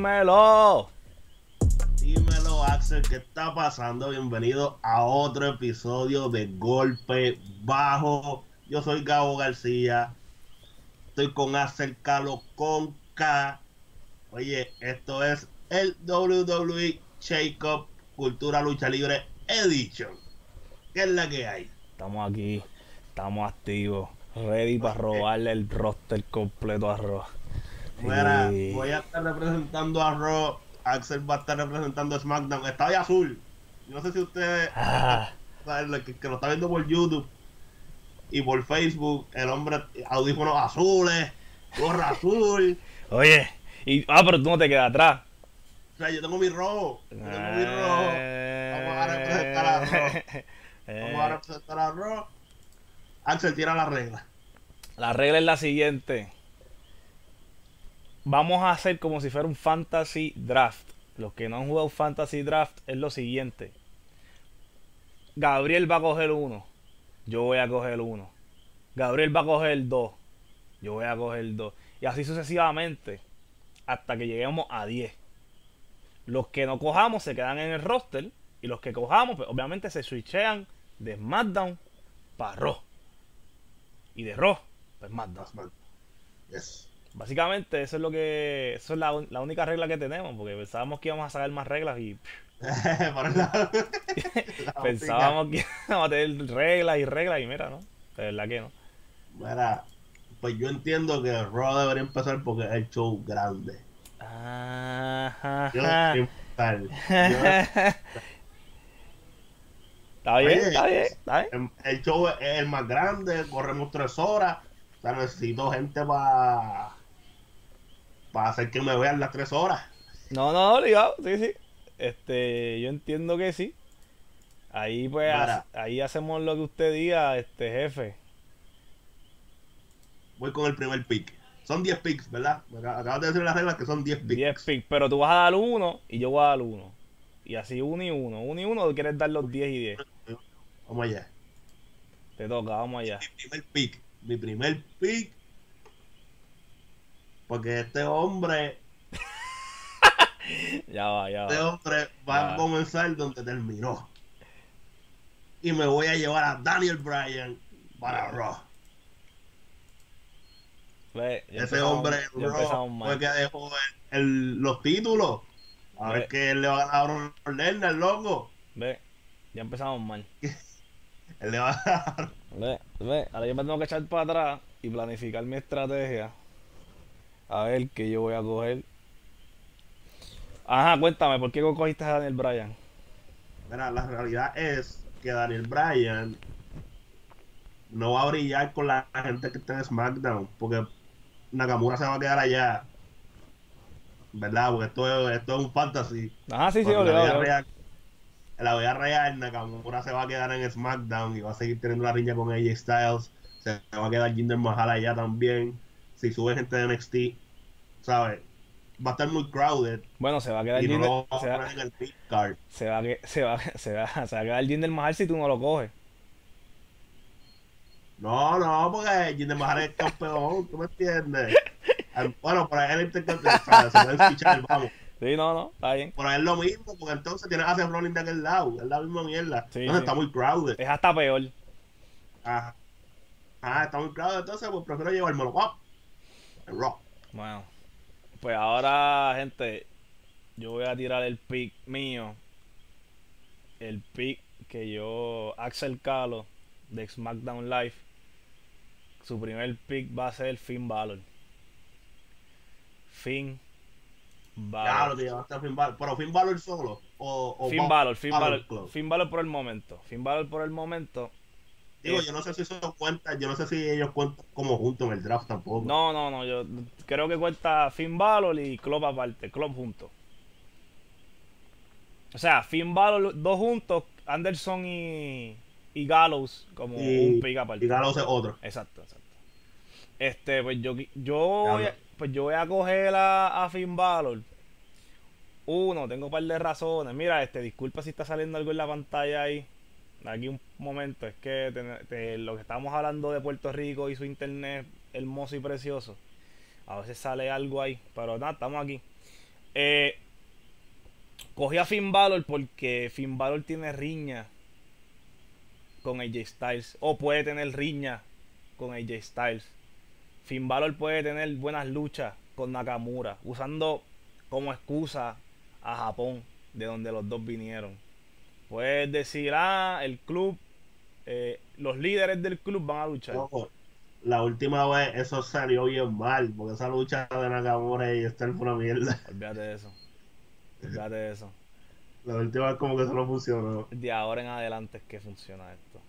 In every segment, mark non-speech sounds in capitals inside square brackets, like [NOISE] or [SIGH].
Dímelo. Dímelo, Axel, ¿qué está pasando? Bienvenido a otro episodio de Golpe Bajo. Yo soy Gabo García. Estoy con Axel Calo con K. Oye, esto es el WWE Shake Up Cultura Lucha Libre Edition. ¿Qué es la que hay? Estamos aquí, estamos activos, ready para robarle el roster completo a Raw. Mira, Sí. voy a estar representando a Raw. Axel va a estar representando a SmackDown. Está de azul. No sé si ustedes Ah, saben, que, que lo está viendo por YouTube y por Facebook. El hombre, audífonos azules, gorra azul. [LAUGHS] oye, y, ah, pero tú no te quedas atrás. O sea, yo tengo mi rojo. Yo tengo mi rojo. Vamos a representar a Raw. Vamos a Eh, representar a Raw. Axel, tira la regla. La regla es la siguiente. Vamos a hacer como si fuera un fantasy draft. Los que no han jugado fantasy draft es lo siguiente. Gabriel va a coger uno. Yo voy a coger uno. Gabriel va a coger dos. Yo voy a coger dos. Y así sucesivamente. Hasta que lleguemos a 10. Los que no cojamos se quedan en el roster. Y los que cojamos, pues obviamente se switchean de SmackDown para Raw. Y de Raw, pues SmackDown. Yes. Básicamente, eso es lo que. Eso es la, la única regla que tenemos. Porque pensábamos que íbamos a sacar más reglas y. [LAUGHS] [LAUGHS] pensábamos que íbamos a tener reglas y reglas y mira, ¿no? De verdad que no. Mira, pues yo entiendo que Raw debería empezar porque es el show grande. Ajá. Yo. Yo- [LAUGHS] Está bien, Oye, está bien, está bien. el, el show es el más grande, corremos tres horas. O sea, necesito gente para para hacer que me vean las tres horas. No, no, obligado, sí, sí. Este, yo entiendo que sí. Ahí pues, Mira. ahí hacemos lo que usted diga, este jefe. Voy con el primer pick. Son 10 picks, ¿verdad? Acabas de decir las reglas que son 10 picks. 10 picks, pero tú vas a dar uno y yo voy a dar uno. Y así uno y uno. Uno y uno, ¿o quieres dar los 10 y 10? Vamos allá. Te toca, vamos allá. Mi primer pick. Mi primer pick. Porque este hombre, [LAUGHS] Ya va, ya este va. hombre va Ya. a comenzar donde terminó. Y me voy a llevar a Daniel Bryan para Raw. Ve, ya Ese hombre Raw fue que dejó el- el- los títulos. A Ve. ver que él le va a ganar a Lesnar, loco. Ve, ya empezamos mal. [LAUGHS] Él le va a ganar. Ve, ve, ahora yo me tengo que echar para atrás y planificar mi estrategia. A ver qué yo voy a coger. Ajá, cuéntame, ¿por qué cogiste a Daniel Bryan? Mira, la realidad es que Daniel Bryan no va a brillar con la gente que está en SmackDown. Porque Nakamura se va a quedar allá. ¿Verdad? Porque esto es, esto es un fantasy. Ajá, sí, sí, obligado, en la vida real, Nakamura se va a quedar en SmackDown y va a seguir teniendo la riña con AJ Styles. Se va a quedar Jinder Mahal allá también. Si sube gente de NXT, ¿sabes? Va a estar muy crowded Bueno, se va a quedar y no Jinder, va a se, va, en el card. se, va, a se, va, [LAUGHS] se, va, se va a quedar Jinder Mahal si tú no lo coges. No, no, porque Jinder Mahal es campeón, ¿tú me entiendes? [LAUGHS] Bueno, por ahí él sea, se puede fichar, vamos. Sí, no, no, está bien. Por ahí es lo mismo, porque entonces tienes a Seth Rollins de aquel lado, es la misma mierda. Sí, entonces sí. está muy crowded. Es hasta peor. Ajá. Ah, está muy crowded, entonces pues prefiero llevármelo up. El rock. Bueno, pues ahora, gente, yo voy a tirar el pick mío. El pick que yo, Axel Calo, de SmackDown Live. Su primer pick va a ser Finn Balor. Finn Ya lo Balor. te llevaste a Finn Balor. Pero Finn Balor solo. O, o Finn Ba- Balor, Finn Balor Balor. Finn Balor por el momento. Finn Balor por el momento. Digo, yo no sé si eso cuenta, yo no sé si ellos cuentan como juntos en el draft tampoco. No, no, no, yo creo que cuenta Finn Balor y Club aparte, Club juntos. O sea, Finn Balor dos juntos, Anderson y, y Gallows como Y- un pick aparte. Y Gallows es otro. Exacto, exacto. Este, pues yo, yo, voy a, pues yo voy a coger a, a Finn Balor. Uno, tengo un par de razones. Mira, este, disculpa si está saliendo algo en la pantalla ahí. Aquí un momento, es que lo que estábamos hablando de Puerto Rico y su internet hermoso y precioso. A veces sale algo ahí, pero nada, estamos aquí. Eh, cogí a Finn Balor porque Finn Balor tiene riña con AJ Styles. O puede tener riña con AJ Styles. Finn Balor puede tener buenas luchas con Nakamura. Usando como excusa a Japón, de donde los dos vinieron. Puedes decir, ah, el club, eh, los líderes del club van a luchar. Ojo, la última vez eso salió bien mal, porque esa lucha de Nakamura y Esther fue una mierda. [LAUGHS] Olvídate de eso. Olvídate de eso. La última vez como que eso no funcionó. De ahora en adelante es que funciona esto.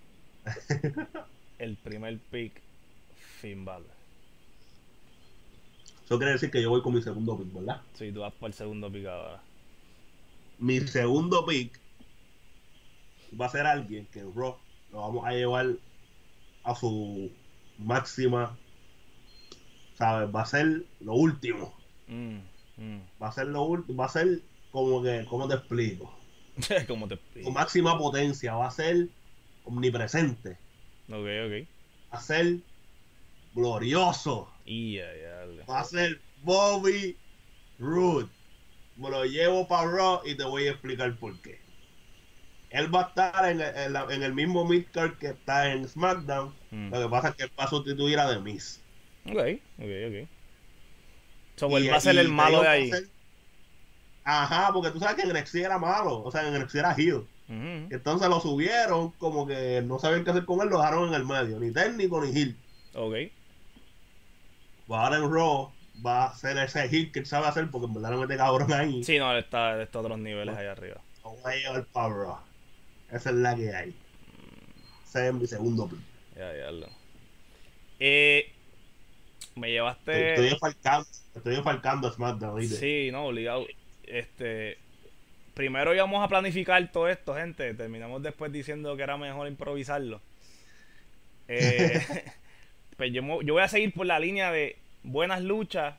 [LAUGHS] El primer pick, Finn Balor. Eso quiere decir que yo voy con mi segundo pick, ¿verdad? Sí, tú vas por el segundo pick ahora. Mi segundo pick va a ser alguien que en Raw lo vamos a llevar a su máxima, ¿sabes? Va a ser lo último. Mm, mm. Va a ser lo último. Va a ser como que, ¿cómo te explico? [LAUGHS] ¿Cómo te Su explico? máxima potencia. Va a ser omnipresente. Ok, ok. Va a ser glorioso. Va a ser Bobby Roode. Me lo llevo para Raw y te voy a explicar por qué. Él va a estar en el, en la- en el mismo midcard que está en SmackDown. Mm. Lo que pasa es que él va a sustituir a The Miz. Ok, ok, ok. So, él va a ser el malo de ahí. ser- Ajá, porque tú sabes que en NXT era malo. O sea, en NXT era heel. Ujú. Entonces lo subieron como que no sabían qué hacer con él, lo dejaron en el medio. Ni técnico ni heel. Ok. Pues ahora en Raw va a ser ese heel que él sabe hacer porque en verdad no mete cabrón ahí. Sí, no, él está, está a otros niveles allá arriba. Lo voy a llevar para Raw. Esa es la que hay. Ese es mi segundo pick. Ya, ya, lo. Eh, me llevaste. estoy estoy enfalcando a SmackDown, ¿viste? Sí, no, obligado. Este. Primero íbamos a planificar todo esto, gente. Terminamos después diciendo que era mejor improvisarlo. Eh, [LAUGHS] pues yo, voy a seguir por la línea de buenas luchas,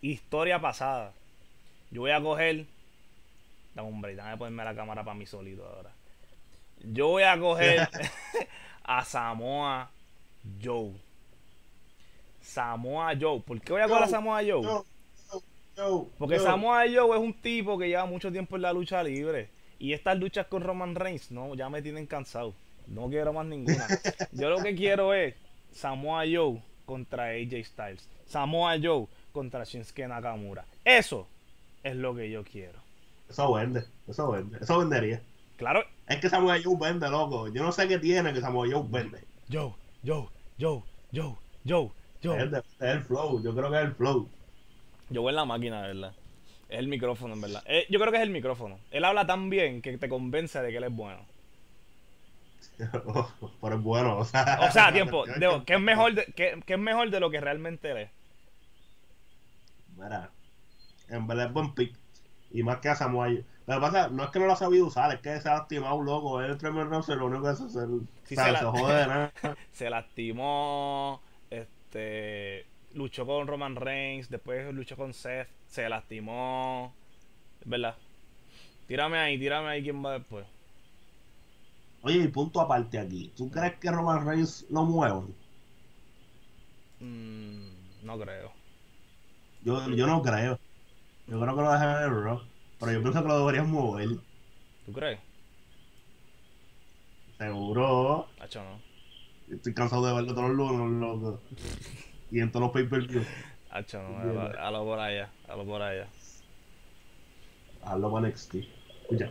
historia pasada. Yo voy a coger. Dame break, déjame ponerme la cámara para mí solito ahora. Yo voy a coger [LAUGHS] [LAUGHS] a Samoa Joe. Samoa Joe. ¿Por qué voy a coger a Samoa Joe? Porque. Samoa Joe es un tipo que lleva mucho tiempo en la lucha libre. Y estas luchas con Roman Reigns, no, ya me tienen cansado. No quiero más ninguna. [LAUGHS] Yo lo que quiero es Samoa Joe contra AJ Styles. Samoa Joe contra Shinsuke Nakamura. Eso es lo que yo quiero. Eso vende, eso vende, eso vendería. Claro, Es que Samoa Joe vende, loco. Yo no sé qué tiene que Samoa Joe vende. Joe, Joe, Joe, Joe, Joe, Joe. Es, es el flow, yo creo que es el flow. Yo voy en la máquina, de verdad. Es el micrófono, en verdad. Eh, yo creo que es el micrófono. Él habla tan bien que te convence de que él es bueno. [LAUGHS] Pero es bueno, o sea. O sea, tiempo, [LAUGHS] que es mejor de, que es mejor de lo que realmente él es. Mira, en verdad es buen pick. Y más que a Samoa Joe. Lo que pasa no es que no lo ha sabido usar, es que se ha lastimado, loco. Él es tremendo roster, lo único que hace es. Sí, se se, la- jode de nada. [LAUGHS] Se lastimó, este, luchó con Roman Reigns, después luchó con Seth, se lastimó, ¿verdad? Tírame ahí, tírame ahí quién va después. Oye, y punto aparte aquí. ¿Tú crees que Roman Reigns lo muevan? Mm, no creo. Yo, yo no creo. Yo creo que lo dejan en Raw. Pero yo pienso que lo deberían mover. ¿Tú crees? Seguro. Hacho, no. Estoy cansado de verlo todos los lunes, loco. Y en todos los pay-per-view. Hacho, no. A, lo por allá, a lo por allá. Hazlo para NXT. Escucha.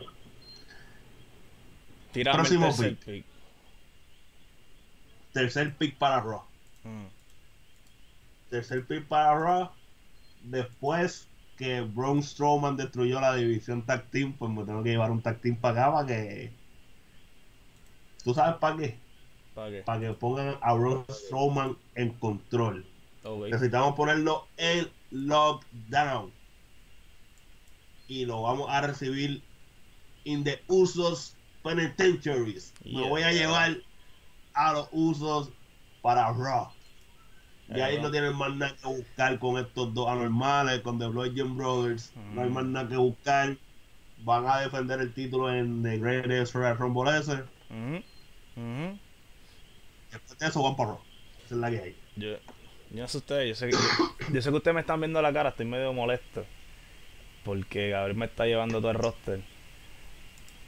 Tírame Próximo el tercer pick. pick. Tercer pick para Raw. Mm. Tercer pick para Raw. Después que Braun Strowman destruyó la división tag team, pues me tengo que llevar un tag team para acá para que. ¿Tú sabes para qué? ¿Para qué? Para que pongan a Braun Strowman en control. Necesitamos ponerlo en lockdown. Y lo vamos a recibir in the Usos Penitentiaries. Me Yeah. voy a llevar a los Usos para Raw. Y ahí no tienen más nada que buscar con estos dos anormales, con The Bludgeon Brothers. No hay Mm. más nada que buscar. Van a defender el título en The Greatest Royal Rumble ese. Ujú, ujú. Después de eso van para Raw. Esa es la que hay. Yo, yo no sé ustedes, yo sé, que, yo, yo sé que ustedes me están viendo la cara, estoy medio molesto. porque Gabriel me está llevando todo el roster.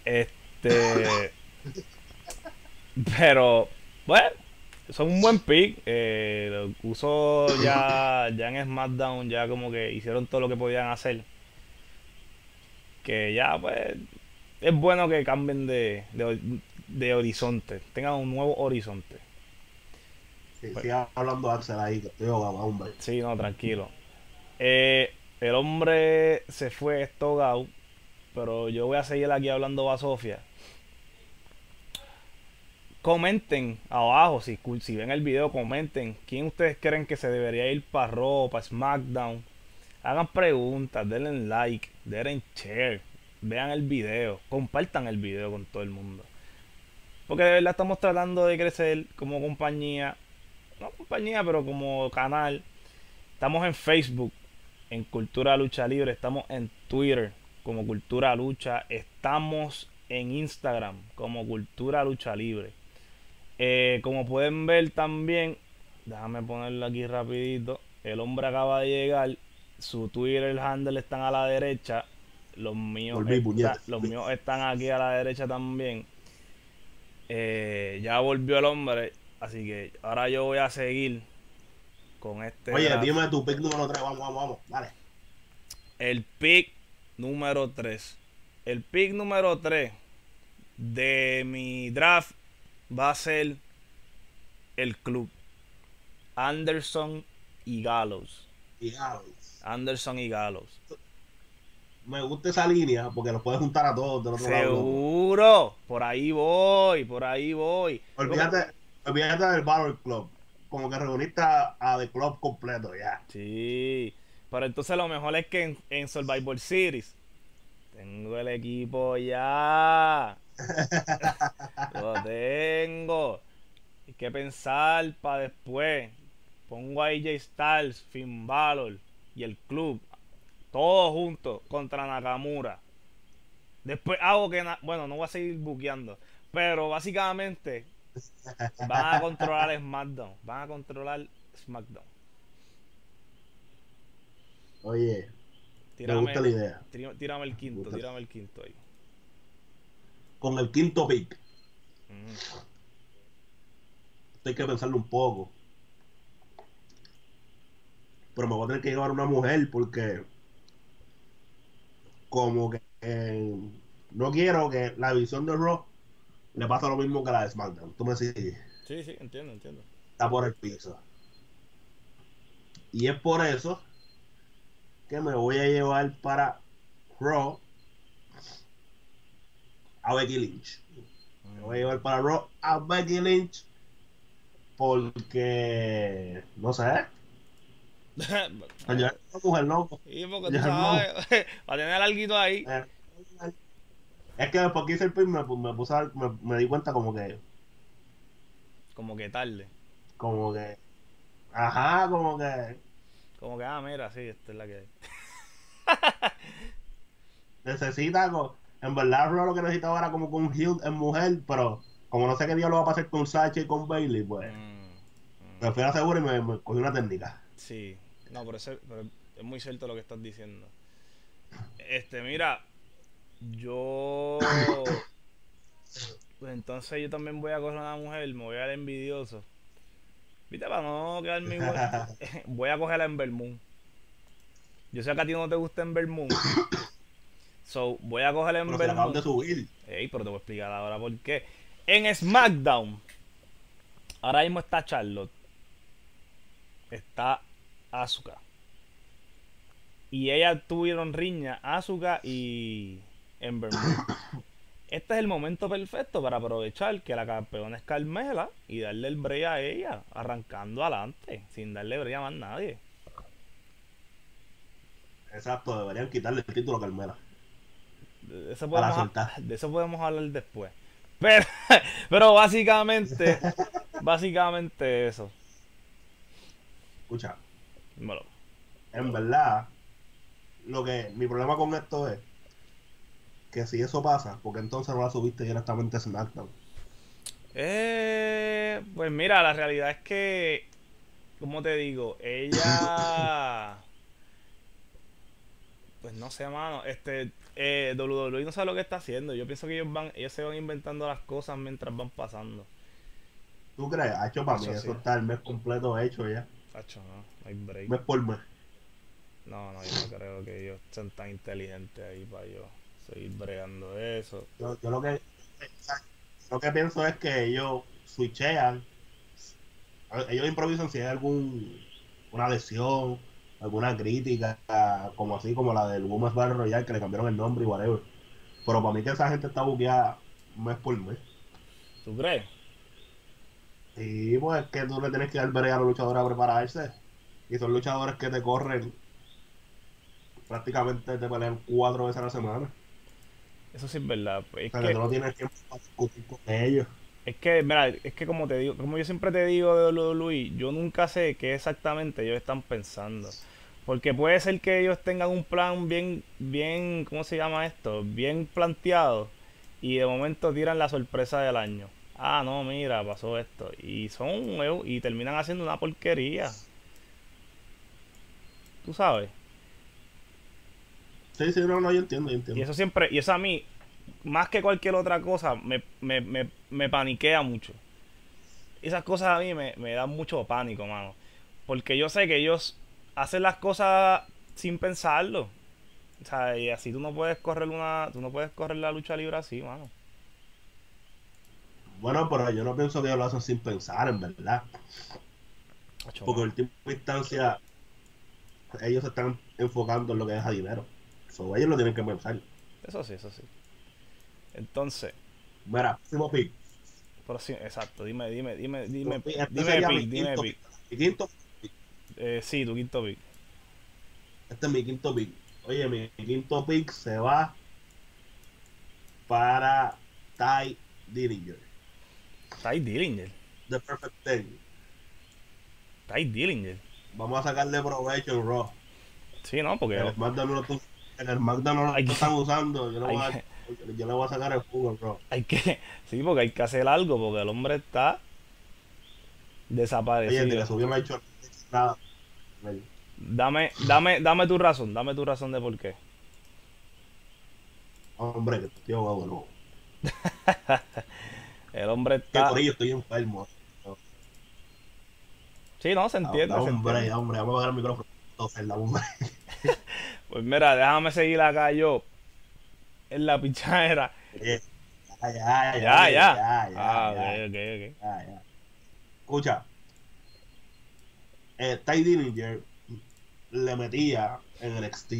Este. [LAUGHS] Pero, bueno, son un buen pick. Eh, lo uso ya, ya en SmackDown, ya como que hicieron todo lo que podían hacer. Que ya, pues, es bueno que cambien de, de, de horizonte, tengan un nuevo horizonte. Sí, Pues- siga hablando Axel ahí, que estoy ahogado, hombre. Sí, no, tranquilo. Eh, el hombre se fue estogado, pero yo voy a seguir aquí hablando a Sofía. Comenten abajo, si, si ven el video, comenten quién ustedes creen que se debería ir para Raw, SmackDown. Hagan preguntas, denle like, denle share, vean el video, compartan el video con todo el mundo. Porque de verdad estamos tratando de crecer como compañía, no compañía, pero como canal. Estamos en Facebook, en Cultura Lucha Libre. Estamos en Twitter, como Cultura Lucha. Estamos en Instagram, como Cultura Lucha Libre. Eh, como pueden ver también, déjame ponerlo aquí rapidito. El hombre acaba de llegar. Su Twitter handle están a la derecha. Los míos, Volví, está- los míos están aquí a la derecha también. Eh, ya volvió el hombre. Así que ahora yo voy a seguir con este. Oye, dime tu pick número 3, vamos, vamos, vamos, dale. El pick número 3. El pick número 3 de mi draft va a ser el club. Anderson y Gallows. Y Alex. Anderson y Gallows. Me gusta esa línea porque los puedes juntar a todos del otro lado. Seguro. Por ahí voy. Por ahí voy. Olvídate, olvídate del Battle Club. Como que reuniste a, a The Club completo ya. Sí. Pero entonces lo mejor es que en, en Survivor Series tengo el equipo ya. [LAUGHS] lo tengo. Hay que pensar para después. Pongo a AJ Styles, Finn Balor y el club. Todos juntos contra Nakamura. Después hago que... bueno, no voy a seguir buqueando. Pero básicamente van a controlar SmackDown. Van a controlar SmackDown. Oye, me Tírame, gusta la idea. tírame, el quinto, tírame el quinto ahí. Con el quinto pick, Ujú. hay que pensarlo un poco. Pero me voy a tener que llevar una mujer porque como que eh, no quiero que la visión de Raw le pase lo mismo que la de SmackDown. Tú me sigues. Sí, sí, entiendo, entiendo. está por el piso. Y es por eso que me voy a llevar para Raw a Becky Lynch. Me voy a llevar para Raw a Becky Lynch porque no sé, para llevar a una mujer loco. y porque tú sabes, [LAUGHS] para tener algo ahí. Eh, Es que después que hice el pin me, pu- me puse a- me, me di cuenta como que Como que tarde. como que ajá, como que Como que, ah, mira, sí, esta es la que hay. [LAUGHS] necesita co- en verdad Raw lo que necesitaba era como con heel en mujer pero como no sé qué día lo va a pasar con Sacha y con Bailey pues Mm, mm, me fui a la segura y me, me cogí una técnica sí, no, pero, eso- pero es muy cierto lo que estás diciendo. Este, mira, yo. Pues entonces yo también voy a coger una mujer, me voy a dar envidioso. Viste, para no quedarme igual. [LAUGHS] voy a coger a Ember Moon. Yo sé que a ti no te gusta Ember Moon. So, voy a coger a pero se de subir Ey, pero te voy a explicar ahora por qué. En SmackDown, ahora mismo está Charlotte. Está Asuka. Y ellas tuvieron riña, Asuka y Ember. [COUGHS] Este es el momento perfecto para aprovechar que la campeona es Carmela y darle el break a ella, arrancando adelante, sin darle break a más nadie. exacto deberían quitarle el título a Carmela De eso podemos, soltar. de eso podemos hablar después. Pero, [LAUGHS] pero básicamente, [LAUGHS] básicamente eso. escucha en verdad lo que mi problema con esto es que si eso pasa porque entonces no la subiste directamente a SmackDown Eh, pues mira, la realidad es que, como te digo, ella, [LAUGHS] Pues no sé, mano. Este, eh, WWE no sabe lo que está haciendo. Yo pienso que ellos van, ellos se van inventando las cosas mientras van pasando. ¿Tú crees? Hacho, para mí Eso sí. está el mes completo hecho ya. Tacho, no, no hay break. Mes por mes. No, no, yo no creo que ellos sean tan inteligentes ahí para yo seguir bregando eso. Yo, yo lo que lo que pienso es que ellos switchean, ellos improvisan si hay algún una lesión, alguna crítica, como así como la del Women's Battle Royale que le cambiaron el nombre y whatever. Pero para mí que esa gente está buqueada mes por mes. ¿Tú crees? Y pues es que tú le tienes que dar a los luchadores a prepararse. Y son luchadores que te corren prácticamente te pelean cuatro veces a la semana. Eso sí es verdad. pues, Es O sea, que que, tú no tienes tiempo para discutir con ellos. Es que, mira, es que como te digo, como yo siempre te digo de WWE, yo nunca sé qué exactamente ellos están pensando. Porque puede ser que ellos tengan un plan bien, bien, ¿cómo se llama esto? Bien planteado. Y de momento tiran la sorpresa del año. Ah, no, mira, pasó esto. Y son huevos y terminan haciendo una porquería. Tú sabes. Sí, sí, no, no, yo entiendo, yo Y entiendo. eso siempre, y eso a mí, más que cualquier otra cosa, me, me, me, me paniquea mucho. Esas cosas a mí me, me dan mucho pánico, mano. Porque yo sé que ellos hacen las cosas sin pensarlo. O sea, y así tú no puedes correr una, tú no puedes correr la lucha libre así, mano. Bueno, pero yo no pienso que ellos lo hacen sin pensar, en verdad. Acho, Porque en última instancia, ellos se están enfocando en lo que deja dinero. So, ellos lo tienen que pensar. Eso sí, eso sí. Entonces, Mira, próximo pick. sí, exacto, dime, dime, dime, dime, Este dime sería pick, mi dime quinto pick. pick. Mi quinto, Eh, sí, tu quinto pick. este es mi quinto pick. Oye, mi quinto pick se va para Ty Dillinger. Ty Dillinger. The Perfect Ten. Ty Dillinger. Vamos a sacarle provecho en Raw. Sí, no, porque En el SmackDown no lo, no están usando. Yo le, voy a, yo le voy a sacar el jugo Raw. Hay que, [LAUGHS] sí, porque hay que hacer algo, porque el hombre está Oye, le desaparecido. subió no ha hecho nada. Dame, dame, dame tu razón, dame tu razón de por qué. Hombre, que tío bueno. [LAUGHS] El hombre Que está. por ello estoy enfermo. Sí, no, se entiende, Da hombre, entiende. hombre, vamos a apagar el micrófono. Entonces, da hombre. [LAUGHS] Pues mira, déjame seguir acá yo en la pichadera. Ya, ya, Ya, ya. ya. Ah, ok, ok, ok. ya, ya. Escucha. Eh, Ty Dillinger le metía en el NXT.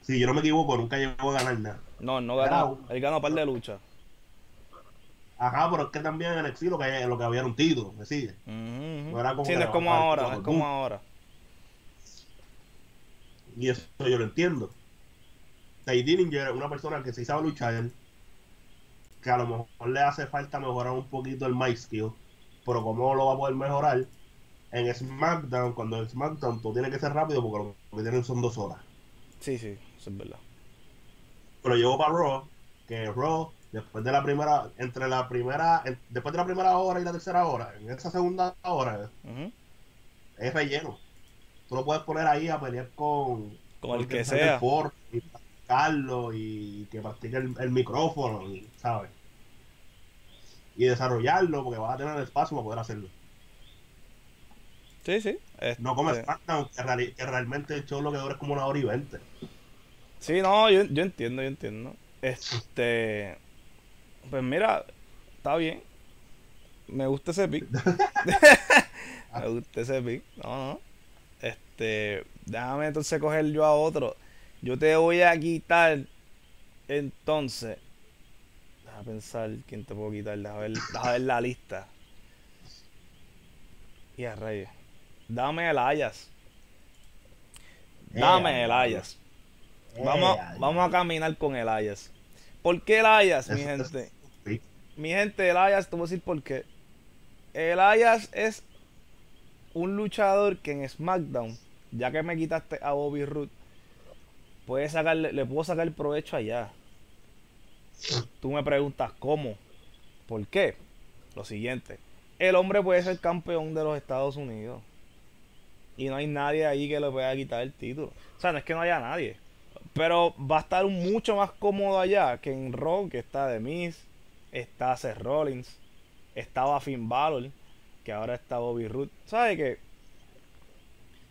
Si yo no me equivoco, nunca llegó a ganar nada. No, no ganó. Él ganó un par de luchas. Ajá, pero es que también en NXT lo que, lo que había era un título, ¿me sigue? No era como Sí, no es como ahora, no es como ahora. Y eso yo lo entiendo. Ty Dillinger es una persona que sí sabe luchar, que a lo mejor le hace falta mejorar un poquito el mic skill, pero cómo lo va a poder mejorar en SmackDown, cuando en SmackDown tú tienes que ser rápido porque lo que tienen son dos horas. Sí, sí, eso es verdad. Pero llegó para Raw, que Raw, después de la primera, entre la primera, en- después de la primera hora y la tercera hora, en esa segunda hora, es relleno. Tú lo puedes poner ahí a pelear con, Con el que sea. Practicarlo y que practique el, el micrófono, y, ¿sabes? Y desarrollarlo porque vas a tener espacio para poder hacerlo. Sí, sí. No como este, SmackDown, que, realmente el show lo que dura es como una hora y veinte. Sí, no, yo, yo entiendo, yo entiendo. Este. Pues mira, está bien. Me gusta ese pick. [LAUGHS] [LAUGHS] Me gusta ese pick. No, no. Este. Déjame entonces coger yo a otro. Yo te voy a quitar. Entonces. Déjame pensar quién te puedo quitar. Déjame ver, déjame ver la lista. Y a reyes. Dame el Ayas. Dame el Ayas. Vamos, vamos a caminar con el Ayas. ¿Por qué el Ayas, mi gente? Mi gente, el Ayas, te voy a decir por qué. El Ayas es un luchador que en SmackDown, ya que me quitaste a Bobby Roode, puede sacarle, le puedo sacar provecho allá. Tú me preguntas cómo. ¿Por qué? Lo siguiente. El hombre puede ser campeón de los Estados Unidos. Y no hay nadie ahí que le pueda quitar el título. O sea, no es que no haya nadie. Pero va a estar mucho más cómodo allá que en Raw, que está The Miz, está Seth Rollins, estaba Finn Balor, que ahora está Bobby Roode. ¿Sabes qué?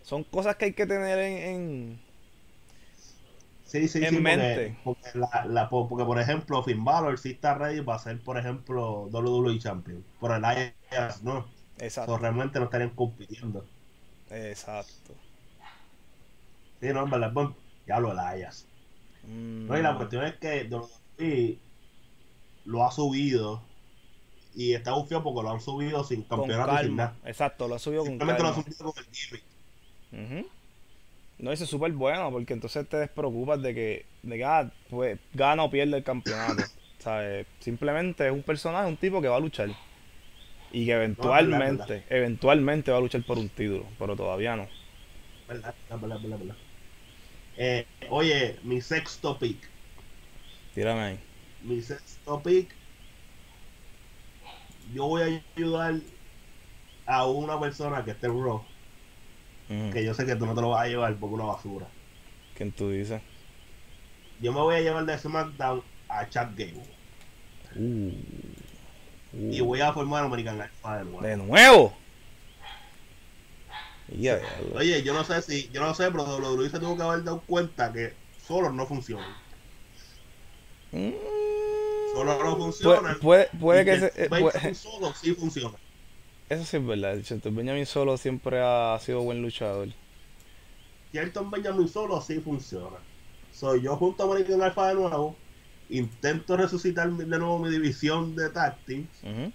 Son cosas que hay que tener en, en- Sí, sí, en sí, porque, mente. porque, la, la- po- porque, por ejemplo, Finn Balor sí está ready para ser, por ejemplo, WWE Champion. Por el IAS, no. Exacto. So, realmente no estarían compitiendo. Exacto. Sí, no, en verdad, bueno, ya lo del IAS. Mm, No, y la cuestión es que WWE lo ha subido y está bufiado porque lo han subido sin campeonato sin nada. Exacto, lo ha subido con lo calma. han subido con el gimmick. Ujú. No, eso es súper bueno porque entonces te despreocupas de que, de que ah, pues, gana o pierde el campeonato. [COUGHS] ¿sabes? Simplemente es un personaje, un tipo que va a luchar. Y que eventualmente, verdad. eventualmente va a luchar por un título, pero todavía no. ¿Verdad? verdad, verdad, verdad, verdad. Eh, oye, mi sexto pick. Tírame ahí. Mi sexto pick. Yo voy a ayudar a una persona que esté en. Que yo sé que tú no te lo vas a llevar porque una basura. ¿Quién tú dices? Yo me voy a llevar de SmackDown a Chad Gable. Uh. Uh. Y voy a formar American Alpha de nuevo. ¿De nuevo? Lo- Oye, yo no sé si, yo no sé, pero WWE se tuvo que haber dado cuenta que solo no funcionan. Mm. Solo no Puede, funcionan. puede, que se- eh, puede- solo sí funciona. Eso sí es verdad. Shelton Benjamin solo siempre ha sido buen luchador. Shelton Benjamin solo sí funciona. Soy yo junto a American Alpha de nuevo. Intento resucitar de nuevo mi división de. Ujú.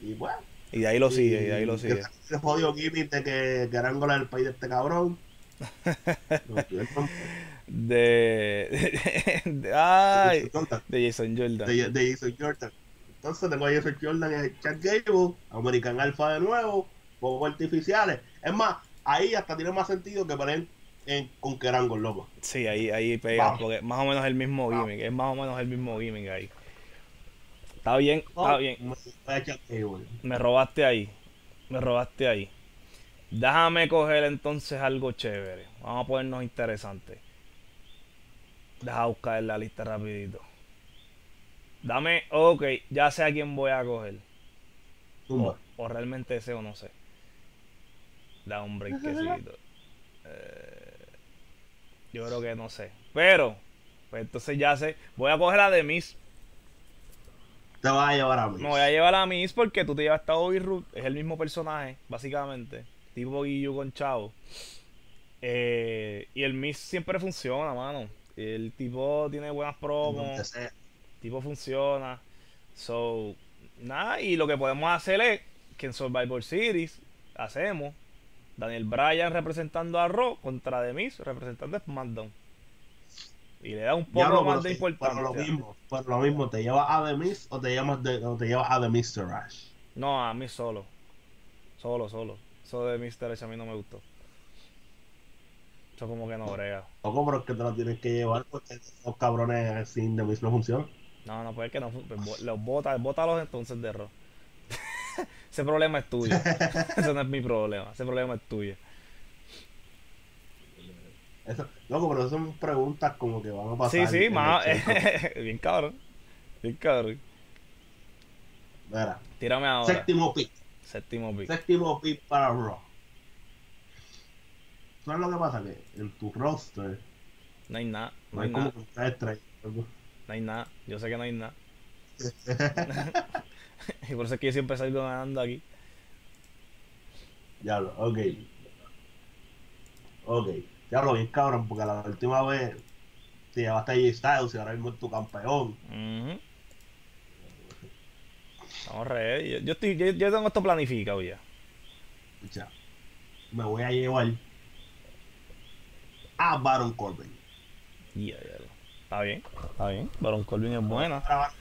Y bueno. Y de ahí lo sigue, y de ahí lo sigue. ese jodido gimmick de que, Arangola es el país de este cabrón. [LAUGHS] Shelton- De, [LAUGHS] de- ay, de Jason Jordan. de, de Jason Jordan. Entonces tengo a Jason Jordan a Chad Gable, American Alpha de nuevo, fuegos artificiales. Es más, ahí hasta tiene más sentido que poner en con loco. Sí, ahí, ahí pega, Vamos. porque es más o menos el mismo Vamos. gimmick, es más o menos el mismo gimmick ahí. Está bien, está bien. Me robaste ahí. Me robaste ahí. Déjame coger entonces algo chévere. Vamos a ponernos interesantes. Deja buscar en la lista rapidito. Dame, ok, ya sé a quién voy a coger. O, o realmente ese o no sé. Da un breakcito. Eh, yo creo que no sé. Pero, pues entonces ya sé. Voy a coger a The Miz. Te vas a llevar a mí. Me voy a llevar a Miz porque tú te llevas a Bobby Roode. Es el mismo personaje, básicamente. Tipo Guillu con Chavo. Eh, y el Miz siempre funciona, mano. El tipo tiene buenas promos. Tipo funciona. So, nada, y lo que podemos hacer es que en Survivor Series hacemos Daniel Bryan representando a Raw contra The Miz representando a SmackDown. Y le da un poco más de importancia. Pero lo mismo, pero lo mismo, ¿te llevas a The Miz o te llevas, de, o te llevas a The Mr. Rush? No, a mí solo. Solo, solo. Eso de Mr. H a mí no me gustó. Eso como que no brega. Loco, pero es que te lo tienes que llevar porque esos cabrones sin The Miz no funcionan. No, no, pues es que no. pues, Los bota, bótalos entonces de Raw. [LAUGHS] Ese problema es tuyo. [LAUGHS] Ese no es mi problema. Ese problema es tuyo. Eso, loco, pero eso son preguntas como que van a pasar. Sí, sí, más. [LAUGHS] bien cabrón. Bien cabrón. Mira, Tírame ahora. séptimo pick. Séptimo pick. Séptimo pick para Raw. ¿Sabes lo que pasa? Que en tu roster No hay nada. no No hay hay como nada. que estrellas. loco. No hay nada. Yo sé que no hay nada. [LAUGHS] [LAUGHS] Y por eso es que yo siempre salgo ganando aquí. Diablo, ok. Ok. Diablo, bien cabrón, porque la última vez te llevaste a J Styles y ahora mismo es tu campeón. Vamos a reír. Yo, yo, estoy, yo, yo tengo esto planificado ya. Escucha, me voy a llevar a Baron Corbin. Ya, ya, ya. Está bien. Está bien. Baron Corbin es buena. Para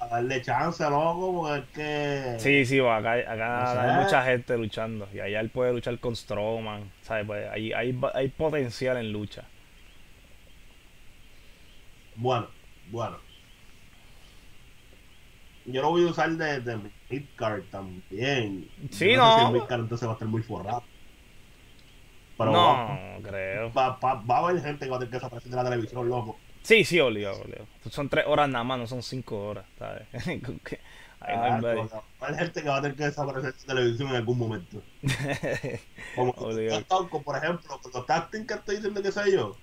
a darle chance, loco, porque es que. Sí, sí, acá, acá No hay mucha gente luchando. Y allá él puede luchar con Strowman. ¿sabes? Pues hay, hay, hay potencial en lucha. Bueno, bueno. yo lo voy a usar de, de midcard también. Sí, Yo no. sé si el midcard entonces va a estar muy forrado. Pero no, va, creo. va, va, va a haber gente que va a tener que desaparecer de la televisión, loco. Sí, sí, obligado, obligado. Son tres horas nada más, no son cinco horas, ¿sabes? [LAUGHS] Hay Ah, haber gente que va a tener que desaparecer de televisión en algún momento. [LAUGHS] Como por ejemplo, los tacting que estoy diciendo que sé yo,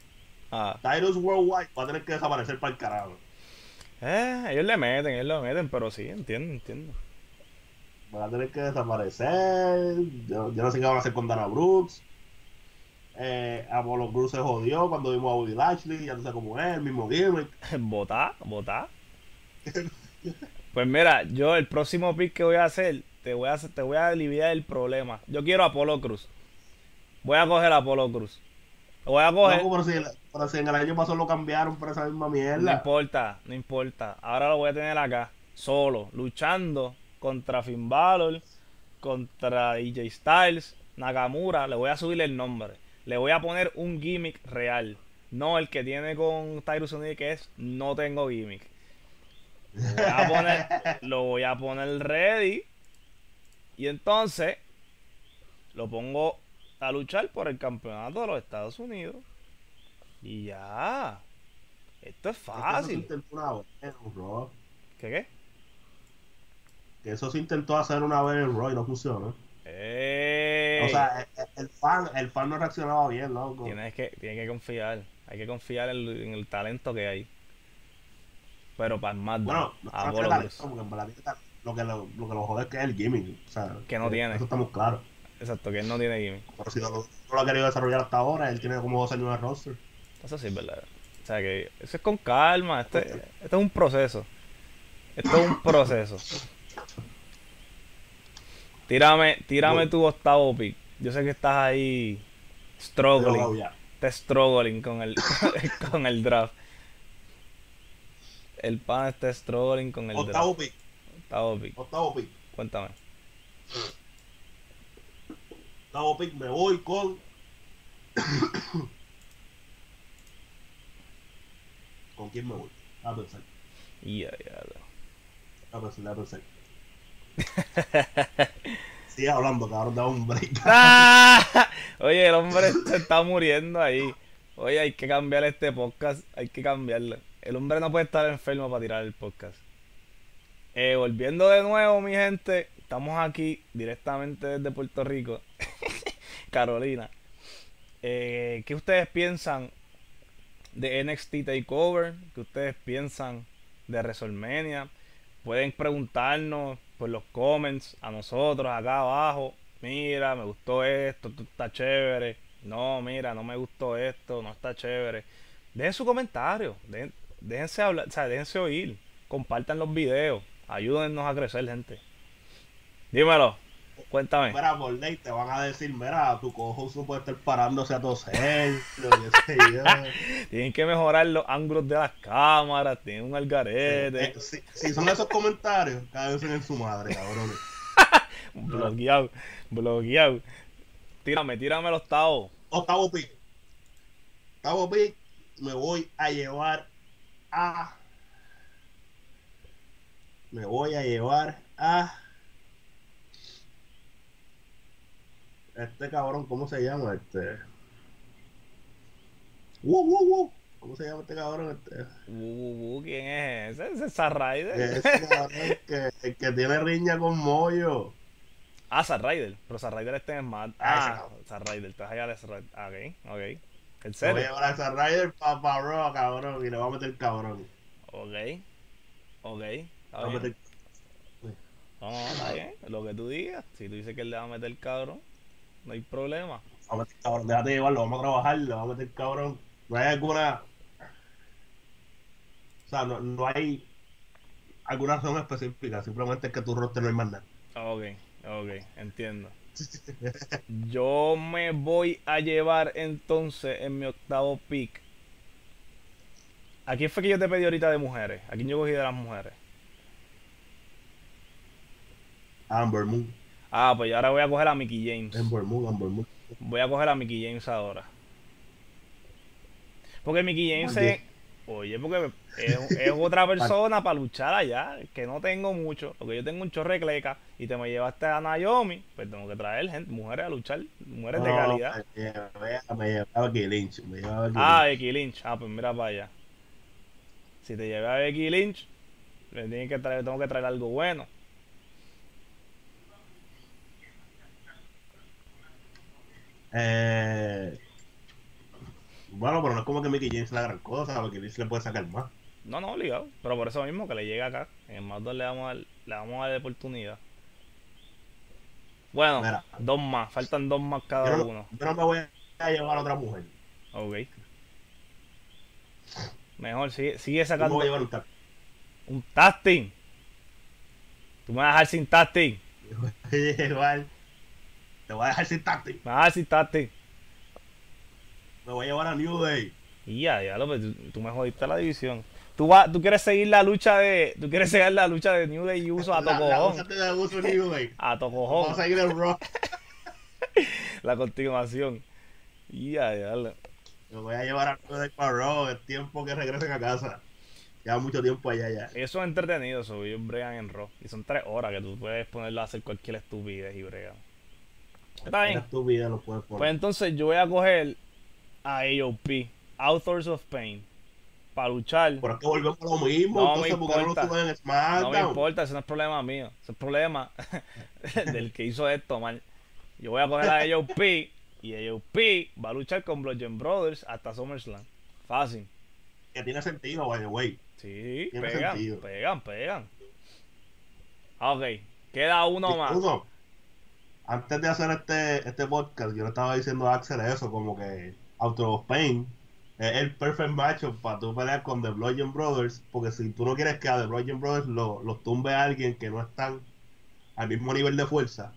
Ah. Tyrus Worldwide va a tener que desaparecer para el carajo. Eh, ellos le meten, ellos le meten, pero sí, entiendo, entiendo. Va a tener que desaparecer. Yo, yo no sé qué van a hacer con Dana Brooks. Eh, Apollo Cruz se jodió cuando vimos a Woody Lashley. Ya no sé cómo es, el mismo gimmick. Votá, votá. Pues mira, yo el próximo pick que voy a hacer, te voy a hacer- te voy a aliviar el problema. Yo quiero a Apolo Cruz. Voy a coger a Apolo Cruz. Lo voy a coger. Loco, pero, si, pero si en el año pasado lo cambiaron por esa misma No mierda. importa, no importa. Ahora lo voy a tener acá, solo, luchando contra Finn Balor, contra AJ Styles, Nakamura. Le voy a subir el nombre. Le voy a poner un gimmick real. No el que tiene con Tyrus O'Neill, que es no tengo gimmick. Lo voy a poner, lo voy a poner ready. Y entonces lo pongo a luchar por el campeonato de los Estados Unidos. Y ya. Esto es Es que Eso se fácil. intentó una vez. ¿Qué qué? Que eso se intentó hacer una vez en Raw y no funcionó. O sea, el, el fan, el fan no reaccionaba bien, loco. tienes que, tienes que confiar. Hay que confiar en, en el talento que hay. Pero para más Bueno, no a talento, porque en verdad lo que lo, lo que lo jode es que es el gimmick. O sea, Que no tiene. Eso estamos claros. Exacto, que él no tiene gimmick. Pero si no, lo- no lo ha querido desarrollar hasta ahora, él tiene como dos años de roster. Eso sí es verdad. O sea que eso es con calma. Este, este es un proceso. Esto es un proceso. Tírame, tírame tu octavo pick. Yo sé que estás ahí struggling. Estás struggling con el, [LAUGHS] con el draft. El pan está struggling con el Octavo draft. pick. Octavo pick. Octavo pick. Cuéntame. Octavo pick, me voy con. [COUGHS] ¿Con quién me voy? A pensar, Ya, ya, a pensar, a pensar. [LAUGHS] Sigue hablando, cabrón, da un break. [LAUGHS] Oye, el hombre se está muriendo ahí. Oye, hay que cambiar este podcast. Hay que cambiarlo. El hombre no puede estar enfermo para tirar el podcast. Eh, volviendo de nuevo, mi gente. Estamos aquí directamente desde Puerto Rico. [LAUGHS] Carolina. Eh, ¿Qué ustedes piensan de NXT Takeover? ¿Qué ustedes piensan de WrestleMania? Pueden preguntarnos por los comments a nosotros acá abajo. Mira, me gustó esto, está chévere. No, mira, no me gustó esto, no está chévere. Dejen su comentario, dejen- déjense hablar, o sea, déjense oír. Compartan los videos, ayúdennos a crecer, gente. Dímelo, cuéntame. Mira, por ley te van a decir, mira, tu cojo puede estar parándose a toser. [LAUGHS] Tienen que mejorar los ángulos de las cámaras, tienen un algarete, Eh, si, si son esos comentarios, cádense en su madre, cabrones. [LAUGHS] bloqueado, bloqueado. Tírame, tírame el octavo. Octavo pick. Octavo pick, me voy a llevar a. Me voy a llevar a. Este cabrón, ¿cómo se llama? Este. ¡Wow, wow, wow! ¿Cómo se llama este cabrón? Este, Uh, ¿Quién es ese? Ese es Ryder. ese [LAUGHS] cabrón que, el que tiene riña con Moyo. Ah, Ryder. Pero Zack Ryder este es más. Ah, Ah, Ryder. Te vas allá de Zack Ryder. Ah, Ok, ok. ¿En Me voy a serio? llevar a ese Rider para pa Raw, cabrón, y le voy a meter cabrón. Ok. Ok. Está voy a meter No, no, está bien. Lo que tú digas. Si tú dices que él le va a meter cabrón, no hay problema. Vamos a meter cabrón, déjate llevarlo, vamos a trabajar, le vamos a meter cabrón. No hay alguna. O sea, no, no hay alguna razón específica, simplemente es que tu roster no hay más nada. Ok, ok. Entiendo. [LAUGHS] Yo me voy a llevar entonces en mi octavo pick. ¿A quién fue que yo te pedí ahorita de mujeres? ¿A quién yo cogí de las mujeres? Amber Moon, Ah, pues ahora voy a coger a Mickey James. Amber Moon, Amber Moon. Voy a coger a Mickey James ahora. Porque Mickey James es Oye, porque es, es otra persona para luchar allá, que no tengo mucho, porque yo tengo un chorre cleca y te me llevaste a Naomi, pues tengo que traer gente, mujeres a luchar, mujeres de calidad. Me llevé, me llevé a Becky Lynch. Me llevé a Ah. Becky Lynch, ah, pues mira para allá. Si te llevé a Becky Lynch, que traer, tengo que traer algo bueno. Eh, bueno, pero no es como que Mickey James la gran cosa, Becky Lynch le puede sacar más. No, no, obligado, pero por eso mismo que le llega acá, en el más 2 le vamos a dar, le vamos a dar oportunidad. Bueno, Mira. dos más, faltan dos más cada Yo no, uno. yo no me voy a llevar a otra mujer. Ok. Mejor, sigue, sigue sacando voy a llevar un tag. un tasting. Tú me vas a dejar sin tasting. [LAUGHS] Voy a llevar. Te voy a dejar sin táctil. Me vas a dejar sin tasting. Me voy a llevar a New Day. Y ya, ya lo pues, tú, tú me jodiste la división. Tú, vas, tú quieres seguir la lucha de. Tú quieres seguir la lucha de New Day y Uso a tocojón. [LAUGHS] A Vamos a tocojón. seguir el rock. [LAUGHS] La continuación. Y ya, ya. lo- Me voy a llevar a New Day para Raw. Es tiempo que regresen a casa. Lleva mucho tiempo allá ya. Eso es entretenido, eso. Ellos bregan en Raw. Y son tres horas que tú puedes ponerlo a hacer cualquier estupidez y bregan. Está bien. tu vida lo puedes Pues entonces yo voy a coger a AOP, Authors of Pain, para luchar. Pero es que volvemos a lo mismo. No me entonces, ¿por qué no lo importa. en No me importa, ese no es problema mío. Ese es problema [LAUGHS] del que hizo esto, man. Yo voy a coger a AOP y AOP va a luchar con Bludgeon Brothers hasta SummerSlam. Fácil. Que tiene sentido, by the way. Sí, Tiene pegan, sentido. pegan, pegan. Ok, queda uno más. Incluso, antes de hacer este, este podcast, yo le estaba diciendo a Axel eso, como que Out of Pain es el perfect match para tú pelear con The Bludgeon Brothers, porque si tú no quieres que a The Bludgeon Brothers lo- los tumbe a alguien que no están al mismo nivel de fuerza,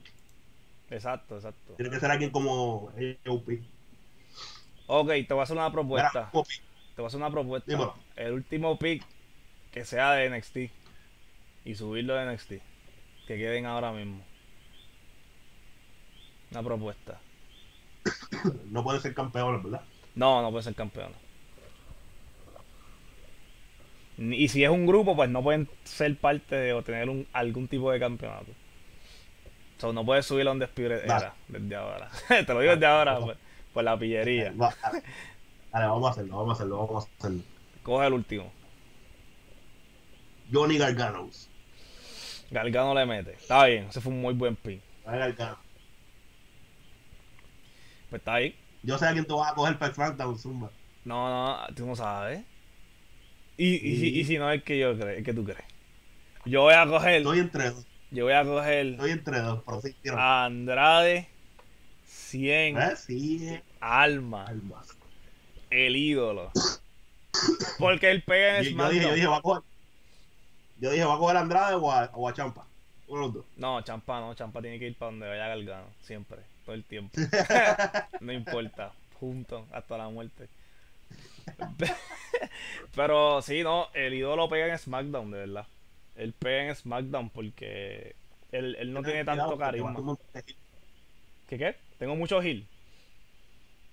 Exacto, exacto. tiene que ser alguien como AOP. Ok, te voy a hacer una propuesta. Te voy a hacer una propuesta. Dímelo. El último pick que sea de NXT y subirlo de NXT. Que queden ahora mismo. Una propuesta. no puede ser campeón, ¿verdad? No, no puede ser campeón. Y si es un grupo, pues no pueden ser parte de o tener un, algún tipo de campeonato. So, no puedes subirlo a un Dale. era desde ahora. [LAUGHS] Te lo digo desde ahora, por, por la pillería. [LAUGHS] Va, dale. Dale, vamos a hacerlo, vamos a hacerlo, vamos a hacerlo. Coge el último. Johnny Garganos. Gargano le mete. Está bien, ese fue un muy buen. Johnny Gargano. Pues está ahí. Yo sé a quién tú vas a coger para el SmackDown, Zumba. No, no, tú no sabes. Y, y, si, y si no es que yo creo, es que tú crees. Yo voy a coger, Estoy entre dos, yo voy a coger estoy entre dos, pero sí, quiero. a Andrade 100 ¿Eh? Sí, alma, almas. el ídolo. Porque él pega en Yo, yo dije, yo dije, va a coger. Yo dije, va a coger a Andrade o a, o a Champa. Uno de los dos. No, Champa no, Champa tiene que ir para donde vaya Gargano, siempre, todo el tiempo. [LAUGHS] no importa, juntos hasta la muerte. [LAUGHS] Pero sí, no, el ídolo pega en SmackDown, de verdad. Él pega en SmackDown porque él, él no tiene tanto carisma. ¿Qué qué? Tengo mucho heal.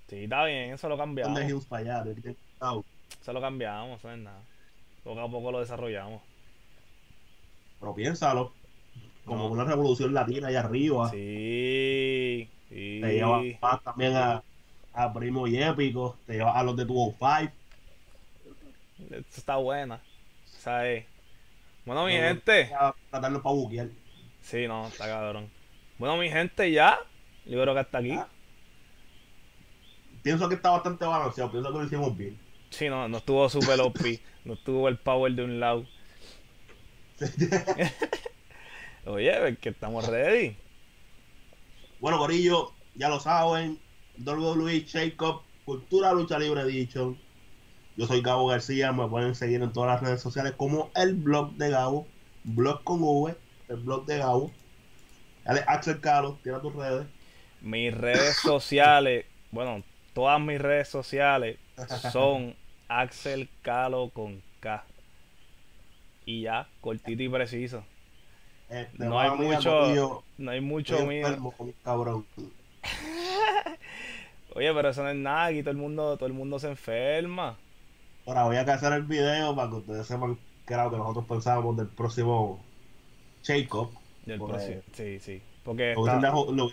Sí, está bien, eso lo cambiamos. Eso lo cambiamos, eso no es nada. Poco a poco lo desarrollamos. Pero piénsalo. Como No. una revolución latina allá arriba. Sí, Te llevas más también a, a Primo y Épico. Te llevas a los de 205. Esta está buena. ¿Sabes? Bueno, mi No, gente. A tratarlo para buquear. Sí, no, está cabrón. Bueno, mi gente, ya. Yo creo que hasta aquí. Ah. Pienso que está bastante balanceado. Pienso que lo hicimos bien. Sí, no, no estuvo super OP. [LAUGHS] no estuvo el power de un lado. [LAUGHS] [LAUGHS] Oye, es que estamos ready. Bueno, Corillo, ya lo saben. WWE Shake Cultura Lucha Libre Edition. Yo soy Gabo García. Me pueden seguir en todas las redes sociales como el blog de Gabo. Blog con V, el blog de Gabo. Dale, Axel Calo, tira tus redes. Mis redes sociales, [LAUGHS] bueno, todas mis redes sociales son Axel Calo con K. Y ya, cortito y preciso. Este, No hay mucho- Corillo, No hay mucho un cabrón. [LAUGHS] Oye, pero eso no es nada, aquí todo el mundo, todo el mundo se enferma. Ahora voy a hacer el video para que ustedes sepan qué era lo que nosotros pensábamos del próximo Jacob. Del próximo. Sí, sí. Porque Lo hubiesen dejado, lo-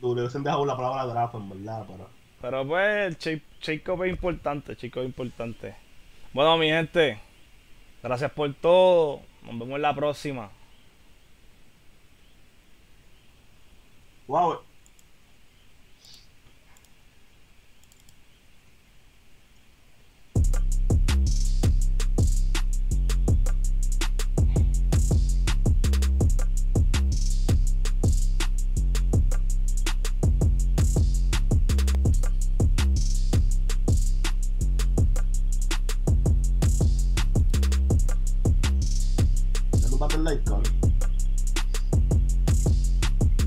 lo hubiesen dejado la palabra draft, en verdad, pero... Pero pues, el Jacob es importante, chico es importante. Bueno, mi gente, gracias por todo. Nos vemos en la próxima. Wow,